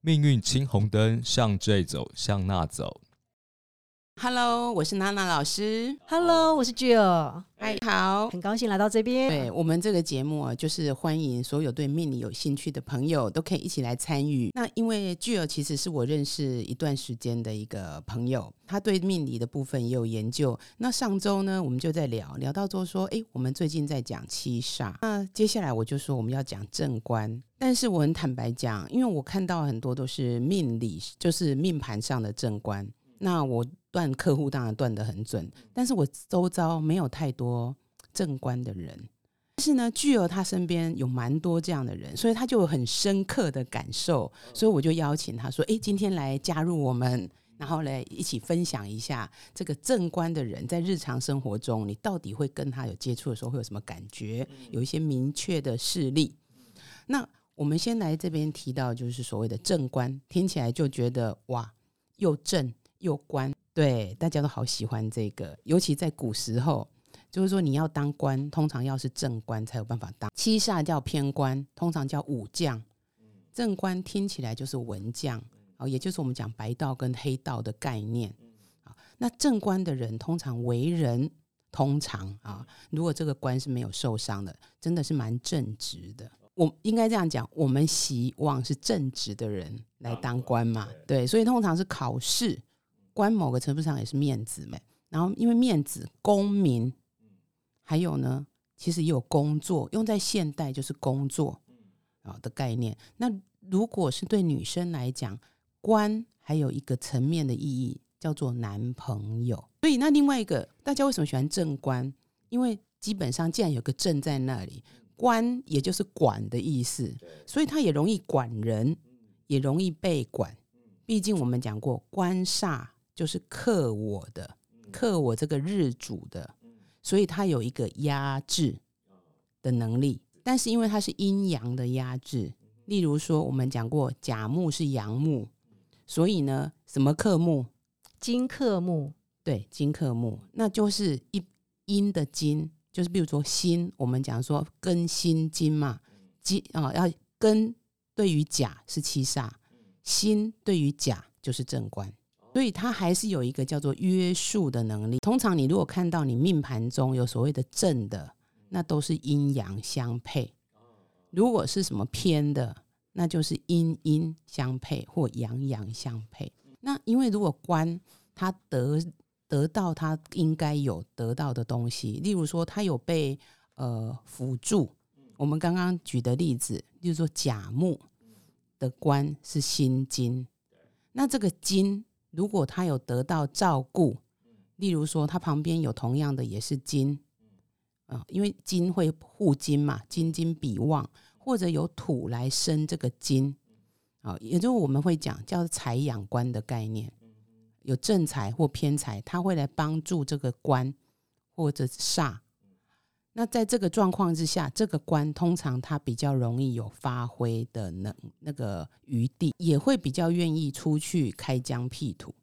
命运青红灯，向这走，向那走。Hello，我是娜娜老师。Hello，我是 Jill，嗨，好。很高兴来到这边。对我们这个节目啊，就是欢迎所有对命理有兴趣的朋友都可以一起来参与。那因为巨儿其实是我认识一段时间的一个朋友，他对命理的部分也有研究。那上周呢，我们就在聊聊到说说，哎，我们最近在讲七煞，那接下来我就说我们要讲正官。但是我很坦白讲，因为我看到很多都是命理，就是命盘上的正官。那我断客户当然断得很准，但是我周遭没有太多正官的人。但是呢，巨儿他身边有蛮多这样的人，所以他就有很深刻的感受，所以我就邀请他说：“哎，今天来加入我们，然后来一起分享一下这个正官的人在日常生活中，你到底会跟他有接触的时候会有什么感觉？有一些明确的事例。那我们先来这边提到，就是所谓的正官，听起来就觉得哇，又正。又官，对，大家都好喜欢这个，尤其在古时候，就是说你要当官，通常要是正官才有办法当。七煞叫偏官，通常叫武将，正官听起来就是文将，哦，也就是我们讲白道跟黑道的概念啊。那正官的人通常为人，通常啊，如果这个官是没有受伤的，真的是蛮正直的。我应该这样讲，我们希望是正直的人来当官嘛，对，所以通常是考试。官某个程度上也是面子嘛，然后因为面子、公民，还有呢，其实也有工作，用在现代就是工作啊的概念。那如果是对女生来讲，官还有一个层面的意义叫做男朋友。所以那另外一个，大家为什么喜欢正官？因为基本上既然有个正在那里，官也就是管的意思，所以他也容易管人，也容易被管。毕竟我们讲过，官煞。就是克我的，克我这个日主的，所以它有一个压制的能力。但是因为它是阴阳的压制，例如说我们讲过甲木是阳木，所以呢，什么克木？金克木，对，金克木，那就是一阴的金，就是比如说心，我们讲说庚辛金嘛，金啊、哦、要庚对于甲是七煞，辛对于甲就是正官。所以它还是有一个叫做约束的能力。通常你如果看到你命盘中有所谓的正的，那都是阴阳相配；如果是什么偏的，那就是阴阴相配或阳阳相配。那因为如果官他得得到他应该有得到的东西，例如说他有被呃辅助，我们刚刚举的例子，例如说甲木的官是辛金，那这个金。如果他有得到照顾，例如说他旁边有同样的也是金，啊、呃，因为金会护金嘛，金金比旺，或者有土来生这个金，啊、呃，也就是我们会讲叫财养官的概念，有正财或偏财，他会来帮助这个官或者煞。那在这个状况之下，这个官通常他比较容易有发挥的能那个余地，也会比较愿意出去开疆辟土。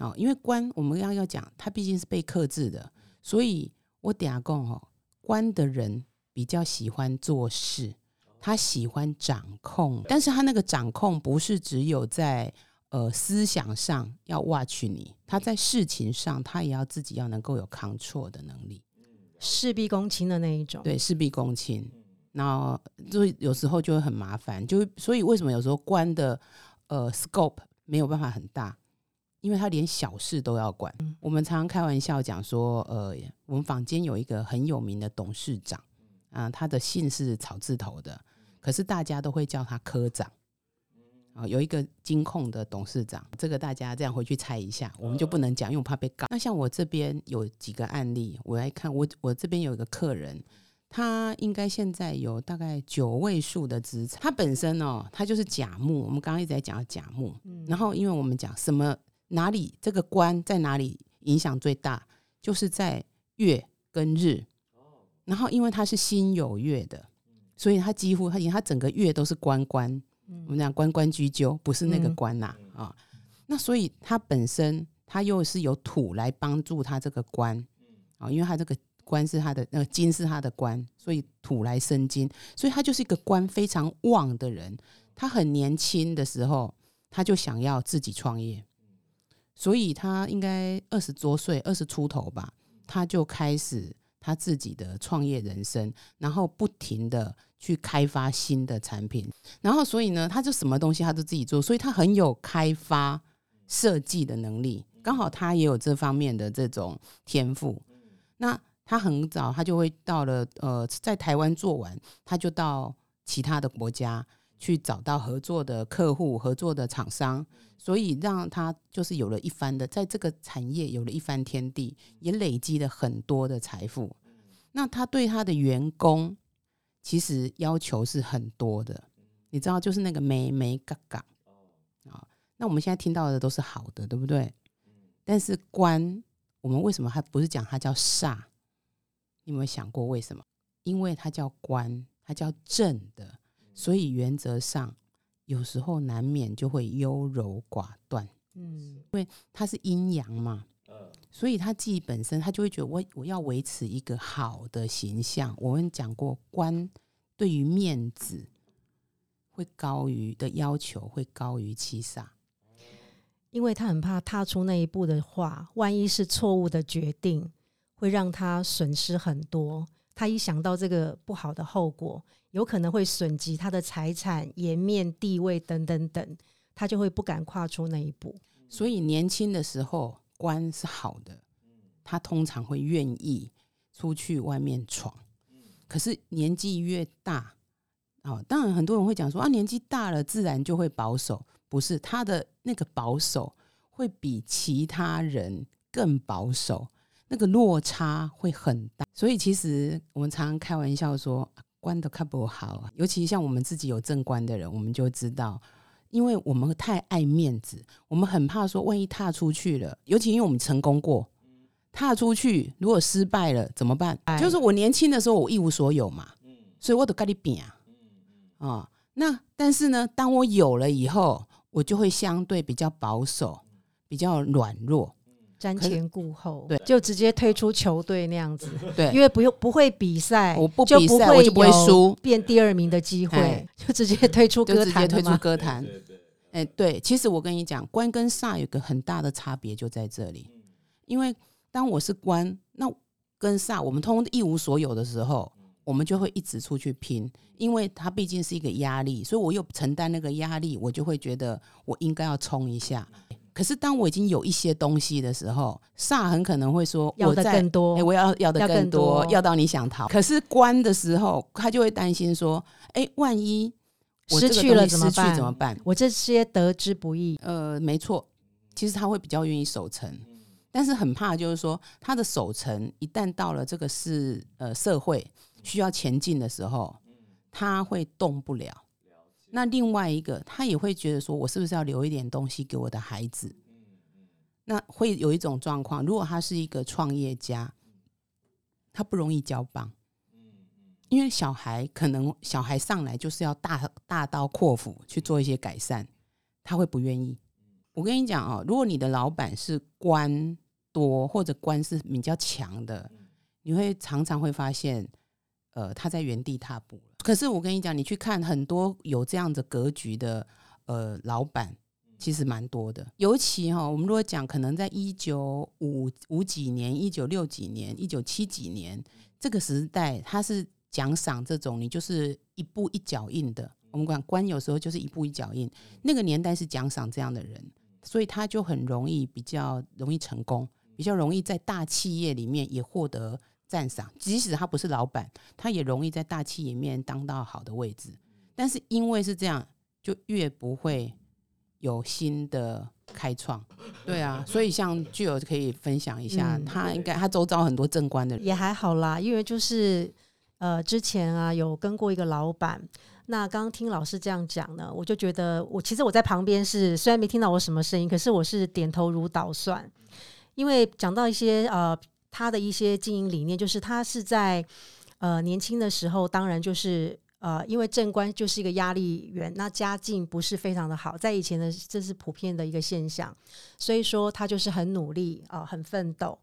哦，因为官我们刚刚要讲，他毕竟是被克制的，所以我等下讲哦，官的人比较喜欢做事，他喜欢掌控，但是他那个掌控不是只有在呃思想上要 watch 你，他在事情上他也要自己要能够有扛错的能力。事必躬亲的那一种，对，事必躬亲，然后就有时候就会很麻烦，就所以为什么有时候官的呃 scope 没有办法很大，因为他连小事都要管。嗯、我们常常开玩笑讲说，呃，我们坊间有一个很有名的董事长，啊、呃，他的姓是草字头的，可是大家都会叫他科长。啊、呃，有一个金控的董事长，这个大家这样回去猜一下，我们就不能讲，因为我怕被告。那像我这边有几个案例，我来看，我我这边有一个客人，他应该现在有大概九位数的资产。他本身哦，他就是甲木，我们刚刚一直在讲甲木。嗯、然后因为我们讲什么哪里这个官在哪里影响最大，就是在月跟日。然后因为他是辛酉月的，所以他几乎他他整个月都是官官。我们讲关关雎鸠，不是那个关呐啊、嗯哦。那所以他本身他又是有土来帮助他这个关啊、哦，因为他这个关是他的那个金是他的官，所以土来生金，所以他就是一个官非常旺的人。他很年轻的时候，他就想要自己创业，所以他应该二十多岁，二十出头吧，他就开始他自己的创业人生，然后不停的去开发新的产品，然后所以呢，他就什么东西他都自己做，所以他很有开发设计的能力，刚好他也有这方面的这种天赋。那他很早，他就会到了呃，在台湾做完，他就到其他的国家去找到合作的客户、合作的厂商，所以让他就是有了一番的，在这个产业有了一番天地，也累积了很多的财富。那他对他的员工其实要求是很多的，你知道，就是那个美美嘎嘎啊。那我们现在听到的都是好的，对不对？但是官，我们为什么还不是讲他叫煞？你有没有想过为什么？因为他叫官，他叫正的，所以原则上有时候难免就会优柔寡断。嗯，因为它是阴阳嘛，所以他自己本身他就会觉得我我要维持一个好的形象。我们讲过，官对于面子会高于的要求会高于七煞。因为他很怕踏出那一步的话，万一是错误的决定，会让他损失很多。他一想到这个不好的后果，有可能会损及他的财产、颜面、地位等等等，他就会不敢跨出那一步。所以年轻的时候官是好的，他通常会愿意出去外面闯。可是年纪越大，哦，当然很多人会讲说啊，年纪大了自然就会保守。不是他的那个保守会比其他人更保守，那个落差会很大。所以其实我们常常开玩笑说，官都看不好，尤其像我们自己有正官的人，我们就知道，因为我们太爱面子，我们很怕说，万一踏出去了，尤其因为我们成功过，踏出去如果失败了怎么办？就是我年轻的时候我一无所有嘛，所以我都跟你比啊，啊，那但是呢，当我有了以后。我就会相对比较保守，比较软弱，瞻前顾后，对，就直接退出球队那样子，对，因为不用不会比赛，我不比赛我就不会输，变第二名的机会，就直接退出歌坛，退出歌坛。哎，对，其实我跟你讲，官跟煞有个很大的差别就在这里，因为当我是官，那跟煞我们通一无所有的时候。我们就会一直出去拼，因为它毕竟是一个压力，所以我又承担那个压力，我就会觉得我应该要冲一下。可是当我已经有一些东西的时候，煞很可能会说要的更多，哎，我要要的更多，要到你想逃。可是关的时候，他就会担心说，哎，万一失去了怎么办？怎么办？我这些得之不易。呃，没错，其实他会比较愿意守城，但是很怕就是说他的守城一旦到了这个是呃社会。需要前进的时候，他会动不了。那另外一个，他也会觉得说，我是不是要留一点东西给我的孩子？那会有一种状况，如果他是一个创业家，他不容易交棒。因为小孩可能小孩上来就是要大大刀阔斧去做一些改善，他会不愿意。我跟你讲哦，如果你的老板是官多或者官是比较强的，你会常常会发现。呃，他在原地踏步可是我跟你讲，你去看很多有这样的格局的呃老板，其实蛮多的。尤其哈，我们如果讲，可能在一九五五几年、一九六几年、一九七几年这个时代，他是奖赏这种你就是一步一脚印的。我们管官有时候就是一步一脚印，那个年代是奖赏这样的人，所以他就很容易比较容易成功，比较容易在大企业里面也获得。赞赏，即使他不是老板，他也容易在大企业里面当到好的位置。但是因为是这样，就越不会有新的开创。对啊，所以像具有可以分享一下，他应该他周遭很多正官的人也还好啦。因为就是呃，之前啊有跟过一个老板，那刚刚听老师这样讲呢，我就觉得我其实我在旁边是虽然没听到我什么声音，可是我是点头如捣蒜，因为讲到一些呃。他的一些经营理念，就是他是在呃年轻的时候，当然就是呃，因为正官就是一个压力源，那家境不是非常的好，在以前的这是普遍的一个现象，所以说他就是很努力啊、很奋斗。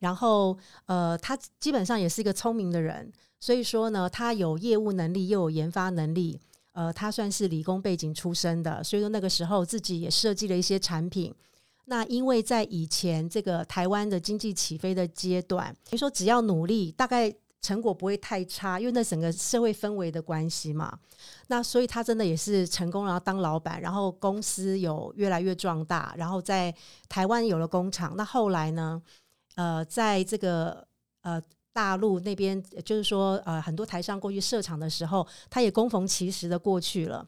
然后呃，他基本上也是一个聪明的人，所以说呢，他有业务能力又有研发能力。呃，他算是理工背景出身的，所以说那个时候自己也设计了一些产品。那因为在以前这个台湾的经济起飞的阶段，你说只要努力，大概成果不会太差，因为那整个社会氛围的关系嘛。那所以他真的也是成功，然后当老板，然后公司有越来越壮大，然后在台湾有了工厂。那后来呢，呃，在这个呃大陆那边，就是说呃很多台商过去设厂的时候，他也恭逢其时的过去了。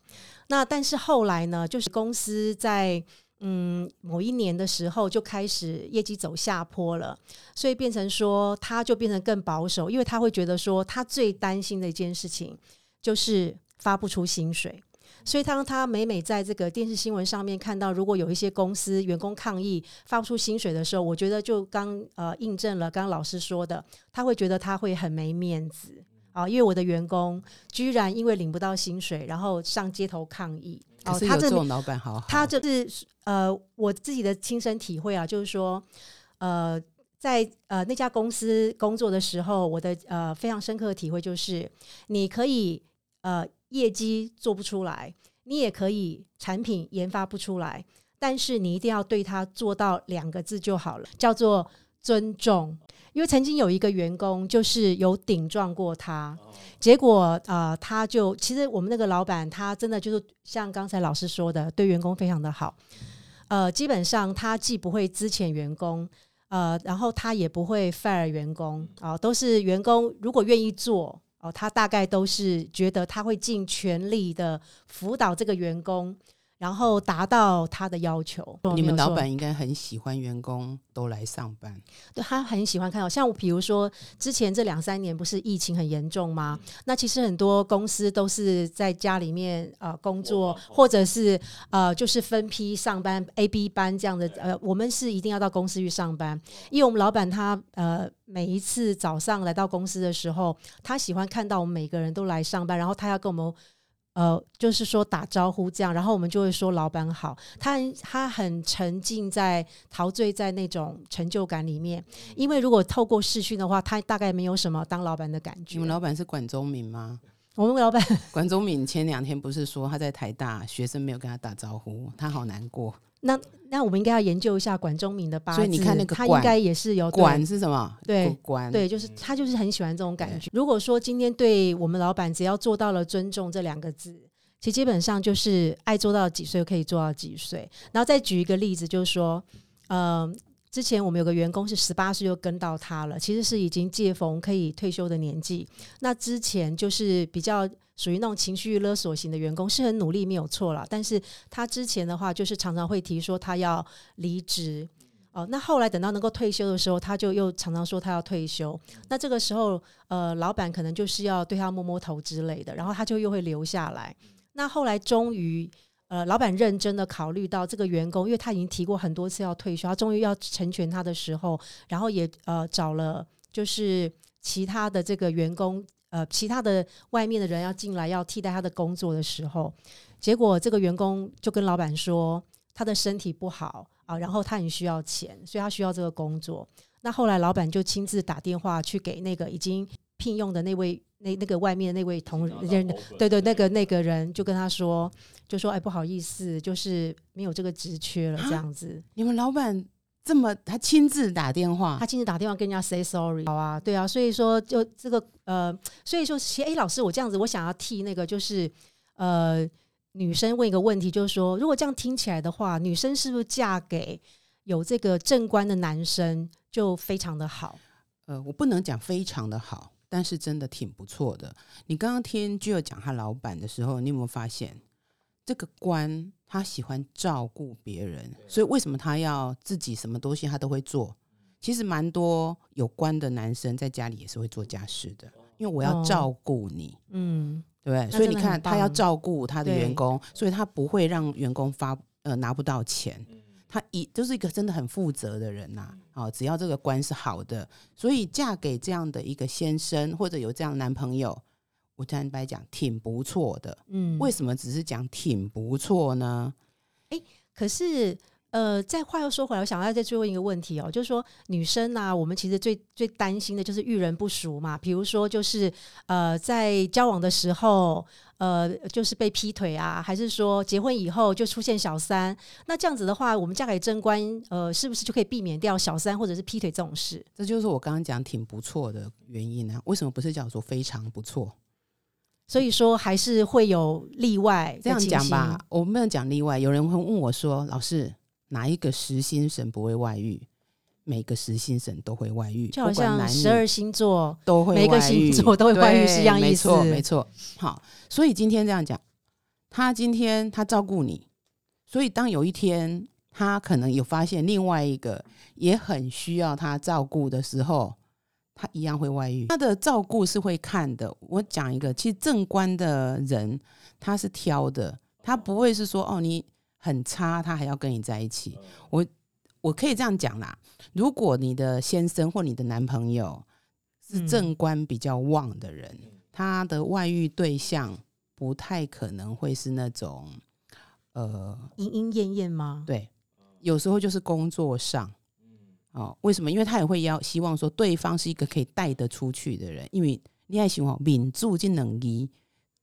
那但是后来呢，就是公司在嗯，某一年的时候就开始业绩走下坡了，所以变成说他就变成更保守，因为他会觉得说他最担心的一件事情就是发不出薪水，所以当他每每在这个电视新闻上面看到，如果有一些公司员工抗议发不出薪水的时候，我觉得就刚呃印证了刚刚老师说的，他会觉得他会很没面子啊，因为我的员工居然因为领不到薪水，然后上街头抗议。可是他这种老板好好，他就是呃，我自己的亲身体会啊，就是说，呃，在呃那家公司工作的时候，我的呃非常深刻的体会就是，你可以呃业绩做不出来，你也可以产品研发不出来，但是你一定要对他做到两个字就好了，叫做尊重。因为曾经有一个员工就是有顶撞过他，结果呃，他就其实我们那个老板他真的就是像刚才老师说的，对员工非常的好。呃，基本上他既不会资遣员工，呃，然后他也不会 fire 员工，啊、都是员工如果愿意做，哦、他大概都是觉得他会尽全力的辅导这个员工，然后达到他的要求。你们老板应该很喜欢员工都来上班，对他很喜欢看到，像比如说之前这两三年不是疫情很严重吗？那其实很多公司都是在家里面呃工作，或者是呃就是分批上班 A、B 班这样的。呃，我们是一定要到公司去上班，因为我们老板他呃每一次早上来到公司的时候，他喜欢看到我们每个人都来上班，然后他要跟我们。呃，就是说打招呼这样，然后我们就会说老板好。他他很沉浸在陶醉在那种成就感里面，因为如果透过视讯的话，他大概没有什么当老板的感觉你们。老板是管中敏吗？我们老板管中敏前两天不是说他在台大学生没有跟他打招呼，他好难过。那那我们应该要研究一下管中明的八字，所以你看那个他应该也是有管是什么？对管对，就是他就是很喜欢这种感觉。如果说今天对我们老板只要做到了尊重这两个字，其实基本上就是爱做到几岁可以做到几岁。然后再举一个例子，就是说，呃，之前我们有个员工是十八岁就跟到他了，其实是已经借逢可以退休的年纪。那之前就是比较属于那种情绪勒索型的员工，是很努力没有错啦。但是他之前的话，就是常常会提说他要离职。哦，那后来等到能够退休的时候，他就又常常说他要退休。那这个时候，呃，老板可能就是要对他摸摸头之类的，然后他就又会留下来。那后来终于，呃，老板认真的考虑到这个员工，因为他已经提过很多次要退休，他终于要成全他的时候，然后也呃找了就是其他的这个员工，呃，其他的外面的人要进来要替代他的工作的时候，结果这个员工就跟老板说他的身体不好啊，然后他很需要钱，所以他需要这个工作。那后来老板就亲自打电话去给那个已经聘用的那位那那个外面的那位同仁，对对，那个那个人就跟他说，就说哎不好意思，就是没有这个职缺了这样子。你们老板这么，他亲自打电话他，亲自打电话跟人家 say sorry，好啊，对啊，所以说就这个呃，所以说其实哎，老师我这样子，我想要替那个就是呃女生问一个问题，就是说，如果这样听起来的话，女生是不是嫁给有这个正官的男生就非常的好？呃，我不能讲非常的好，但是真的挺不错的。你刚刚听 j 讲他老板的时候，你有没有发现这个官他喜欢照顾别人，所以为什么他要自己什么东西他都会做？其实蛮多有官的男生在家里也是会做家事的，因为我要哦照顾你，嗯，对不对？所以你看，他要照顾他的员工，所以他不会让员工发呃拿不到钱。他一就是一个真的很负责的人呐、哦，只要这个官是好的，所以嫁给这样的一个先生或者有这样的男朋友，我坦白讲挺不错的。嗯，为什么只是讲挺不错呢？可是，呃，再话又说回来，我想要再追问一个问题哦，就是说女生啊，我们其实最最担心的就是遇人不淑嘛。比如说，就是呃，在交往的时候，呃，就是被劈腿啊，还是说结婚以后就出现小三？那这样子的话，我们嫁给贞观，呃，是不是就可以避免掉小三或者是劈腿这种事？这就是我刚刚讲挺不错的原因呢、为什么不是叫做非常不错？所以说，还是会有例外。这样讲吧，，我没有讲例外。有人会问我说：“老师，哪一个实心神不会外遇？”每个实心神都会外遇，就好像十二星座，都会每个外遇星座都会外遇是一样意没错，没错。好，所以今天这样讲，他今天他照顾你，所以当有一天他可能有发现另外一个也很需要他照顾的时候，他一样会外遇。他的照顾是会看的。我讲一个，其实正官的人他是挑的，他不会是说哦你很差，他还要跟你在一起。我我可以这样讲啦，如果你的先生或你的男朋友是嗯正官比较旺的人，他的外遇对象不太可能会是那种呃莺莺燕燕吗？对，有时候就是工作上。哦，为什么？因为他也会要希望说对方是一个可以带得出去的人，因为恋爱型哦，敏住进能力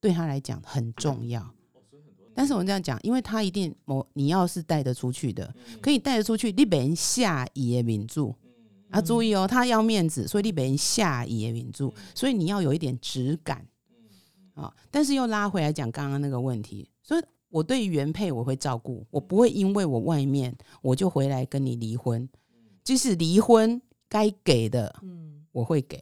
对他来讲很重要。但是我们这样讲，因为他一定某你要是带得出去的，可以带得出去，你别人下也敏住啊，注意哦，他要面子，所以你别人下也敏住，所以你要有一点质感啊。但是又拉回来讲刚刚那个问题，所以我对原配我会照顾，我不会因为我外面我就回来跟你离婚，即使离婚该给的嗯我会给。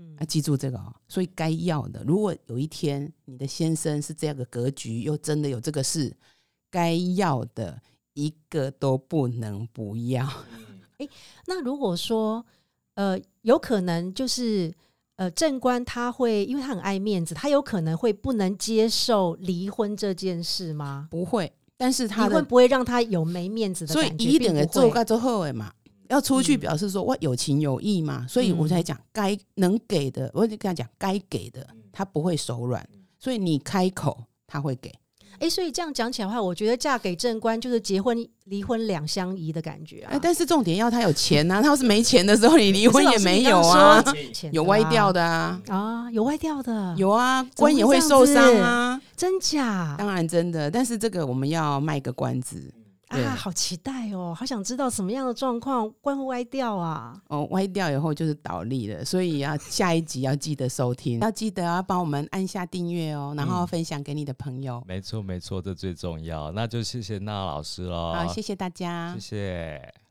嗯啊，记住这个哦。所以该要的，如果有一天你的先生是这样的格局，又真的有这个事，该要的一个都不能不要。那如果说，呃，有可能就是，呃，正官他会，因为他很爱面子，他有可能会不能接受离婚这件事吗？不会，但是他的，离婚不会让他有没面子的所以感觉，一定的并不会做到最后的嘛。要出去嗯。表示说我有情有义嘛，所以我才讲该能给的，我就跟他讲该给的，他不会手软，所以你开口他会给。哎、所以这样讲起来的话，我觉得嫁给正官就是结婚离婚两相宜的感觉啊。哎，但是重点要他有钱呐、他要是没钱的时候，你离婚也没有啊有歪掉的的啊。啊啊，有歪掉的，有啊，么官也会受伤啊，真假？当然真的，但是这个我们要卖个关子。对啊？好期待哦，好想知道什么样的状况关会歪掉啊？哦，歪掉以后就是倒立了，所以要下一集要记得收听，要记得要帮我们按下订阅哦，然后嗯分享给你的朋友。没错没错，这最重要。那就谢谢娜老师喽，好，谢谢大家谢谢。